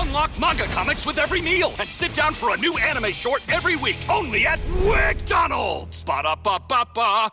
Unlock manga comics with every meal and sit down for a new anime short every week only at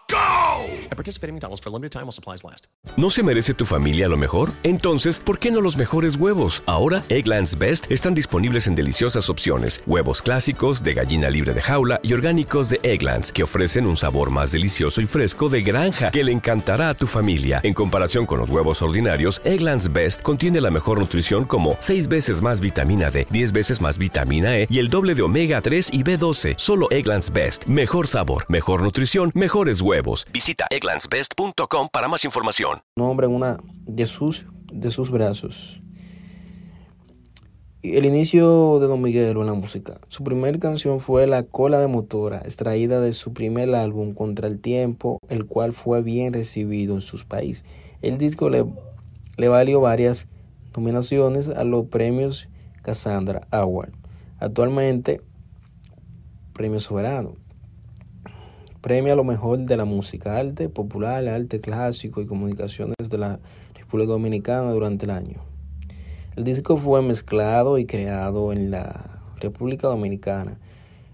go! Participate in McDonald's for a limited time while supplies last. ¿No se merece tu familia lo mejor? Entonces, ¿por qué no los mejores huevos? Ahora, Egglands Best están disponibles en deliciosas opciones. Huevos clásicos, de gallina libre de jaula y orgánicos de Egglands, que ofrecen un sabor más delicioso y fresco de granja que le encantará a tu familia. En comparación con los huevos ordinarios, Egglands Best contiene la mejor nutrición como 6 veces más vitamina D, 10 veces más vitamina E y el doble de omega 3 y B12. Solo Egglands Best. Mejor sabor, mejor nutrición, mejores huevos. Visita egglandsbest.com para más información. nombre en una de sus, de sus brazos. El inicio de Don Miguelo en la música. Su primera canción fue La cola de motora, extraída de su primer álbum Contra el Tiempo, el cual fue bien recibido en sus países. El disco le, le valió varias nominaciones a los premios Cassandra Award. Actualmente, Premio Soberano. Premio a lo mejor de la música, arte popular, arte clásico y comunicaciones de la República Dominicana durante el año. El disco fue mezclado y creado en la República Dominicana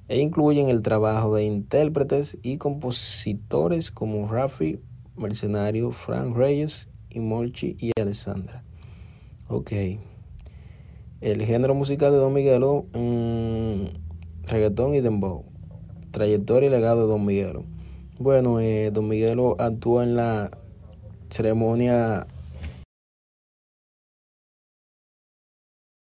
e incluyen el trabajo de intérpretes y compositores como Rafi Mercenario, Frank Reyes y Molchi y Alessandra. Ok. El género musical de Don Miguelo, mm, reggaetón y dembow. Trayectoria y legado de Don Miguelo. Bueno, eh, Don Miguelo actuó en la ceremonia